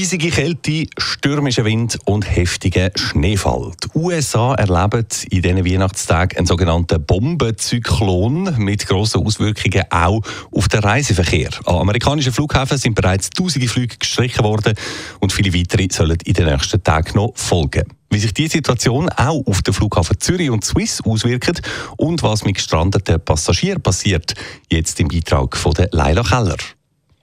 Eisige Kälte, stürmischer Wind und heftiger Schneefall. Die USA erleben in diesen Weihnachtstagen einen sogenannten Bombenzyklon mit grossen Auswirkungen auch auf den Reiseverkehr. An amerikanischen Flughäfen sind bereits tausende Flüge gestrichen worden und viele weitere sollen in den nächsten Tagen noch folgen. Wie sich diese Situation auch auf den Flughafen Zürich und Swiss auswirkt und was mit gestrandeten Passagieren passiert, jetzt im Beitrag von Leila Keller.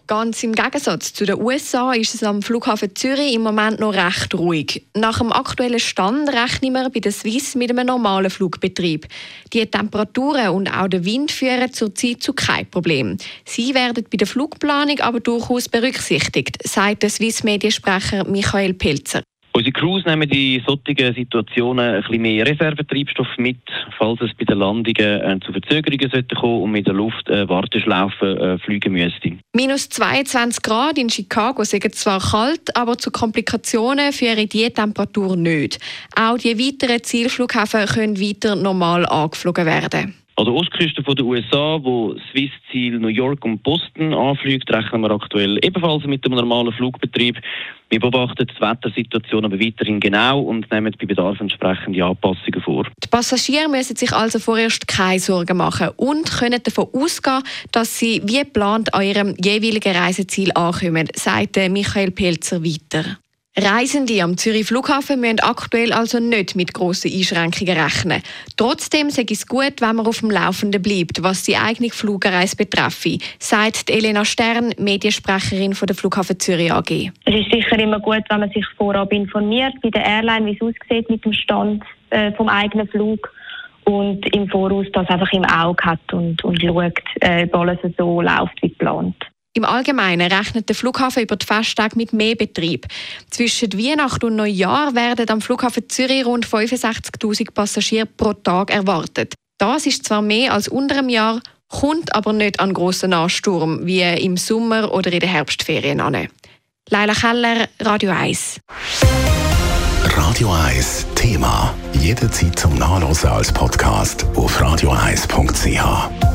Ganz im Gegensatz zu den USA ist es am Flughafen Zürich im Moment noch recht ruhig. Nach dem aktuellen Stand rechnen wir bei der Swiss mit einem normalen Flugbetrieb. Die Temperaturen und auch der Wind führen zurzeit zu keinem Problem. Sie werden bei der Flugplanung aber durchaus berücksichtigt, sagt der Swiss-Mediensprecher Michael Pelzer. Unsere Crews nehmen in solchen Situationen ein bisschen mehr Reservetreibstoff mit, falls es bei den Landungen äh, zu Verzögerungen sollte kommen und mit der Luft äh, Warteschlaufen äh, fliegen müsste. Minus 22 Grad in Chicago sind zwar kalt, aber zu Komplikationen führen diese Temperatur nicht. Auch die weiteren Zielflughäfen können weiter normal angeflogen werden. An der Ostküste der USA, wo Swiss Ziel New York und Boston anfliegt, rechnen wir aktuell ebenfalls mit einem normalen Flugbetrieb. Wir beobachten die Wettersituation aber weiterhin genau und nehmen bei Bedarf entsprechende Anpassungen vor. Die Passagiere müssen sich also vorerst keine Sorgen machen und können davon ausgehen, dass sie wie geplant an ihrem jeweiligen Reiseziel ankommen, sagt Michael Pelzer weiter. Reisende am Zürich Flughafen müssen aktuell also nicht mit grossen Einschränkungen rechnen. Trotzdem sei es gut, wenn man auf dem Laufenden bleibt, was die eigene Flugreise betreffe, sagt Elena Stern, Mediensprecherin von der Flughafen Zürich AG. Es ist sicher immer gut, wenn man sich vorab informiert bei der Airline, wie es aussieht mit dem Stand äh, vom eigenen Flug und im Voraus das einfach im Auge hat und, und schaut, äh, ob alles so läuft wie geplant. Im Allgemeinen rechnet der Flughafen über die Festtage mit mehr Betrieb. Zwischen Weihnachten und Neujahr werden am Flughafen Zürich rund 65.000 Passagiere pro Tag erwartet. Das ist zwar mehr als unter einem Jahr, kommt aber nicht an grossen Ansturm wie im Sommer oder in den Herbstferien an. Leila Keller, Radio 1. Radio 1 Thema. Jederzeit zum Nachlesen als Podcast auf radio1.ch.